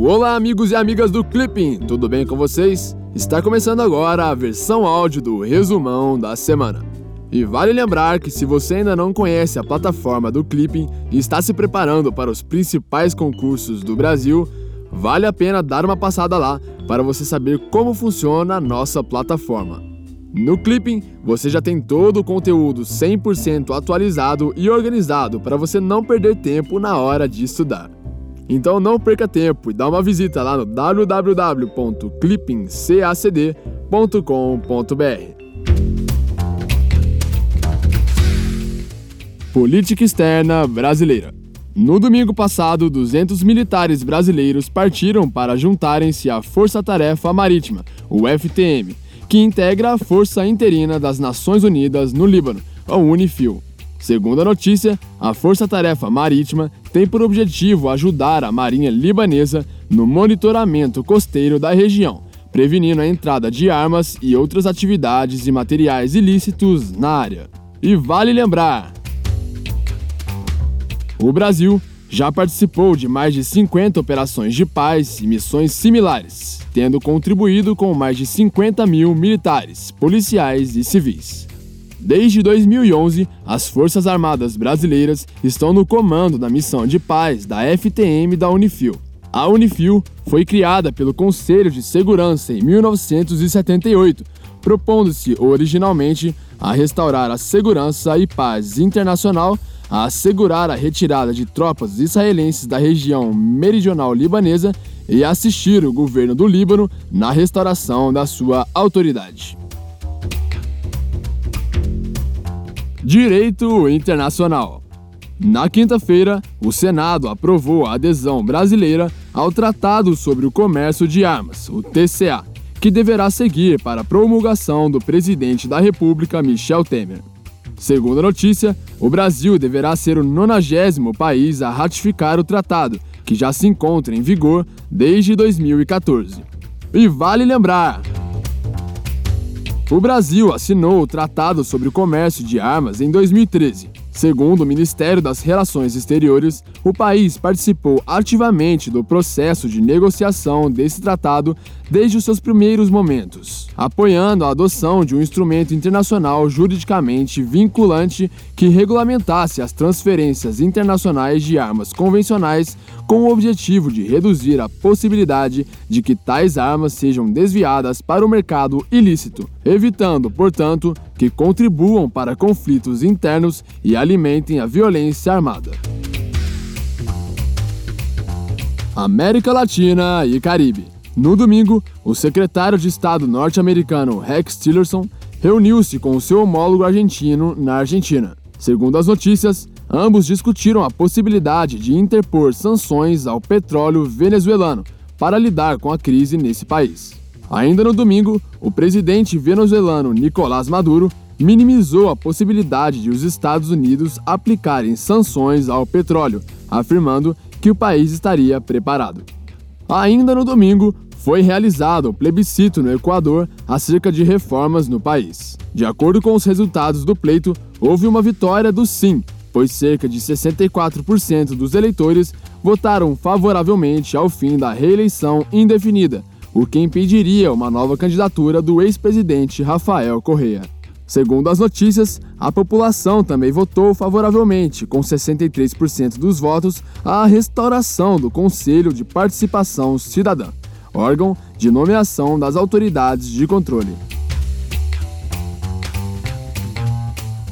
Olá, amigos e amigas do Clipping, tudo bem com vocês? Está começando agora a versão áudio do resumão da semana. E vale lembrar que se você ainda não conhece a plataforma do Clipping e está se preparando para os principais concursos do Brasil, vale a pena dar uma passada lá para você saber como funciona a nossa plataforma. No Clipping, você já tem todo o conteúdo 100% atualizado e organizado para você não perder tempo na hora de estudar. Então não perca tempo e dá uma visita lá no www.clippingcacd.com.br. Política Externa Brasileira. No domingo passado, 200 militares brasileiros partiram para juntarem-se à Força Tarefa Marítima, o FTM, que integra a Força Interina das Nações Unidas no Líbano, a UNIFIL. Segundo a notícia, a Força Tarefa Marítima tem por objetivo ajudar a Marinha Libanesa no monitoramento costeiro da região, prevenindo a entrada de armas e outras atividades e materiais ilícitos na área. E vale lembrar o Brasil já participou de mais de 50 operações de paz e missões similares, tendo contribuído com mais de 50 mil militares, policiais e civis. Desde 2011, as Forças Armadas Brasileiras estão no comando da missão de paz da FTM da Unifil. A Unifil foi criada pelo Conselho de Segurança em 1978, propondo-se originalmente a restaurar a segurança e paz internacional a assegurar a retirada de tropas israelenses da região meridional libanesa e assistir o governo do Líbano na restauração da sua autoridade. Direito Internacional na quinta-feira, o Senado aprovou a adesão brasileira ao Tratado sobre o Comércio de Armas, o TCA, que deverá seguir para a promulgação do presidente da República, Michel Temer. Segundo a notícia, o Brasil deverá ser o nonagésimo país a ratificar o tratado, que já se encontra em vigor desde 2014. E vale lembrar: o Brasil assinou o Tratado sobre o Comércio de Armas em 2013. Segundo o Ministério das Relações Exteriores, o país participou ativamente do processo de negociação desse tratado desde os seus primeiros momentos, apoiando a adoção de um instrumento internacional juridicamente vinculante que regulamentasse as transferências internacionais de armas convencionais com o objetivo de reduzir a possibilidade de que tais armas sejam desviadas para o mercado ilícito, evitando, portanto, que contribuam para conflitos internos e alimentem a violência armada. América Latina e Caribe. No domingo, o secretário de Estado norte-americano Rex Tillerson reuniu-se com o seu homólogo argentino na Argentina. Segundo as notícias, ambos discutiram a possibilidade de interpor sanções ao petróleo venezuelano para lidar com a crise nesse país. Ainda no domingo, o presidente venezuelano Nicolás Maduro minimizou a possibilidade de os Estados Unidos aplicarem sanções ao petróleo, afirmando que o país estaria preparado. Ainda no domingo, foi realizado o plebiscito no Equador acerca de reformas no país. De acordo com os resultados do pleito, houve uma vitória do sim, pois cerca de 64% dos eleitores votaram favoravelmente ao fim da reeleição indefinida, o que impediria uma nova candidatura do ex-presidente Rafael Correa. Segundo as notícias, a população também votou favoravelmente, com 63% dos votos, à restauração do Conselho de Participação Cidadã, órgão de nomeação das autoridades de controle.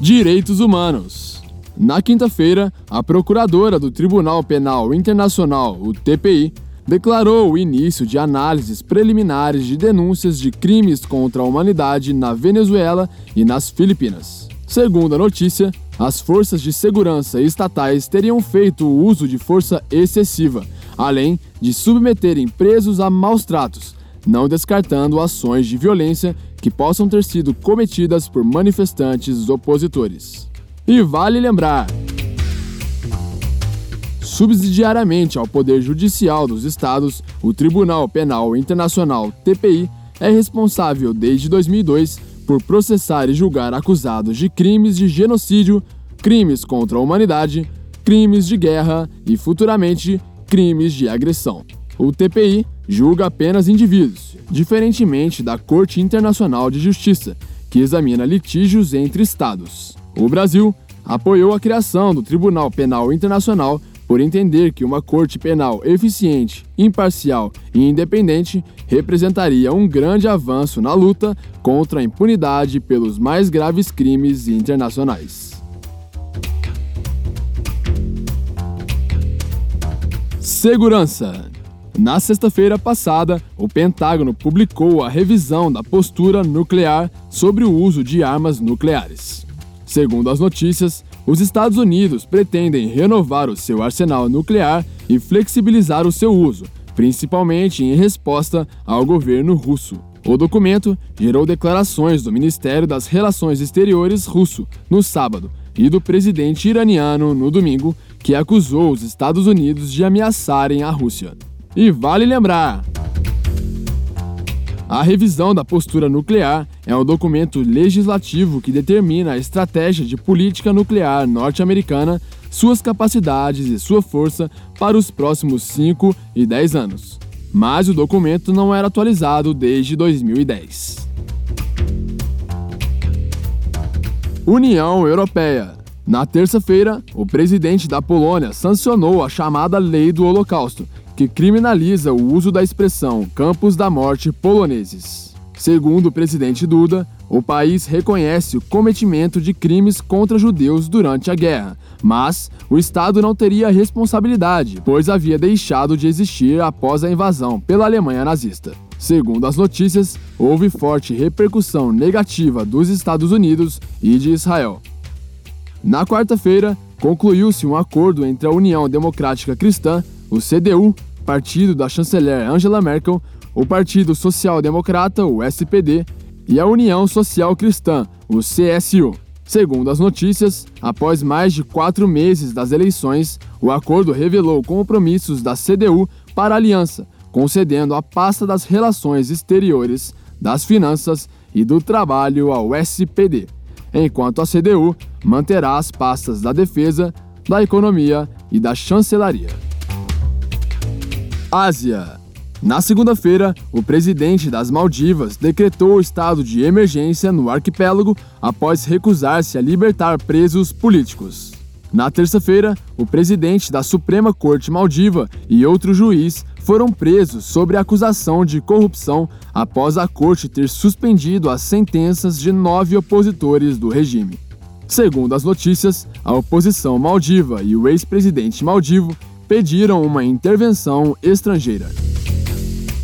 Direitos Humanos. Na quinta-feira, a procuradora do Tribunal Penal Internacional, o TPI, declarou o início de análises preliminares de denúncias de crimes contra a humanidade na Venezuela e nas Filipinas. Segundo a notícia, as forças de segurança estatais teriam feito o uso de força excessiva, além de submeterem presos a maus tratos, não descartando ações de violência que possam ter sido cometidas por manifestantes opositores. E vale lembrar Subsidiariamente ao Poder Judicial dos Estados, o Tribunal Penal Internacional TPI é responsável desde 2002 por processar e julgar acusados de crimes de genocídio, crimes contra a humanidade, crimes de guerra e, futuramente, crimes de agressão. O TPI julga apenas indivíduos, diferentemente da Corte Internacional de Justiça, que examina litígios entre Estados. O Brasil apoiou a criação do Tribunal Penal Internacional por entender que uma corte penal eficiente, imparcial e independente representaria um grande avanço na luta contra a impunidade pelos mais graves crimes internacionais. Segurança. Na sexta-feira passada, o Pentágono publicou a revisão da postura nuclear sobre o uso de armas nucleares. Segundo as notícias, os Estados Unidos pretendem renovar o seu arsenal nuclear e flexibilizar o seu uso, principalmente em resposta ao governo russo. O documento gerou declarações do Ministério das Relações Exteriores russo no sábado e do presidente iraniano no domingo, que acusou os Estados Unidos de ameaçarem a Rússia. E vale lembrar: a revisão da postura nuclear é um documento legislativo que determina a estratégia de política nuclear norte-americana, suas capacidades e sua força para os próximos 5 e 10 anos. Mas o documento não era atualizado desde 2010. União Europeia. Na terça-feira, o presidente da Polônia sancionou a chamada Lei do Holocausto, que criminaliza o uso da expressão campos da morte poloneses. Segundo o presidente Duda, o país reconhece o cometimento de crimes contra judeus durante a guerra, mas o Estado não teria responsabilidade, pois havia deixado de existir após a invasão pela Alemanha nazista. Segundo as notícias, houve forte repercussão negativa dos Estados Unidos e de Israel. Na quarta-feira, concluiu-se um acordo entre a União Democrática Cristã, o CDU, partido da chanceler Angela Merkel, o Partido Social Democrata, o SPD, e a União Social Cristã, o CSU. Segundo as notícias, após mais de quatro meses das eleições, o acordo revelou compromissos da CDU para a aliança, concedendo a pasta das relações exteriores, das finanças e do trabalho ao SPD, enquanto a CDU manterá as pastas da defesa, da economia e da chancelaria. Ásia. Na segunda-feira, o presidente das Maldivas decretou o estado de emergência no arquipélago após recusar-se a libertar presos políticos. Na terça-feira, o presidente da Suprema Corte Maldiva e outro juiz foram presos sob acusação de corrupção após a corte ter suspendido as sentenças de nove opositores do regime. Segundo as notícias, a oposição maldiva e o ex-presidente maldivo pediram uma intervenção estrangeira.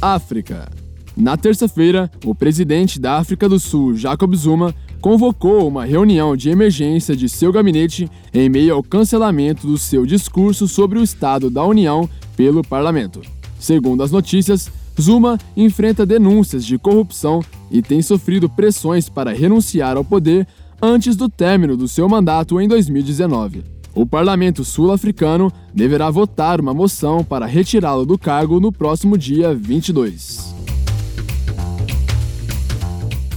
África. Na terça-feira, o presidente da África do Sul, Jacob Zuma, convocou uma reunião de emergência de seu gabinete em meio ao cancelamento do seu discurso sobre o Estado da União pelo parlamento. Segundo as notícias, Zuma enfrenta denúncias de corrupção e tem sofrido pressões para renunciar ao poder antes do término do seu mandato em 2019 o parlamento sul-africano deverá votar uma moção para retirá-lo do cargo no próximo dia 22.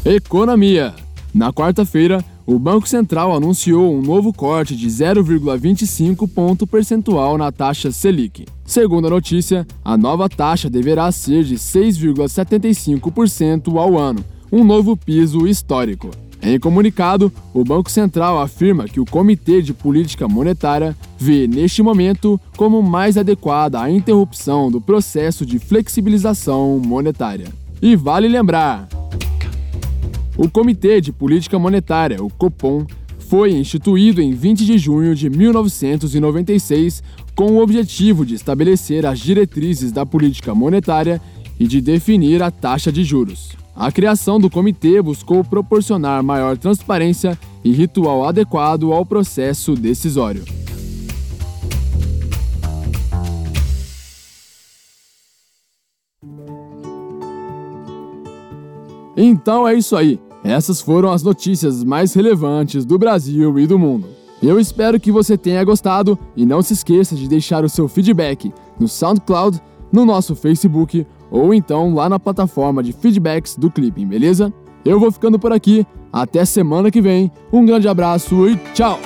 Economia. Na quarta-feira, o Banco Central anunciou um novo corte de 0,25 ponto percentual na taxa Selic. Segundo a notícia, a nova taxa deverá ser de 6,75% ao ano, um novo piso histórico. Em comunicado, o Banco Central afirma que o Comitê de Política Monetária vê neste momento como mais adequada a interrupção do processo de flexibilização monetária. E vale lembrar: o Comitê de Política Monetária, o COPOM, foi instituído em 20 de junho de 1996 com o objetivo de estabelecer as diretrizes da política monetária e de definir a taxa de juros. A criação do comitê buscou proporcionar maior transparência e ritual adequado ao processo decisório. Então é isso aí. Essas foram as notícias mais relevantes do Brasil e do mundo. Eu espero que você tenha gostado e não se esqueça de deixar o seu feedback no SoundCloud, no nosso Facebook ou então lá na plataforma de feedbacks do Clipping, beleza? Eu vou ficando por aqui, até semana que vem, um grande abraço e tchau!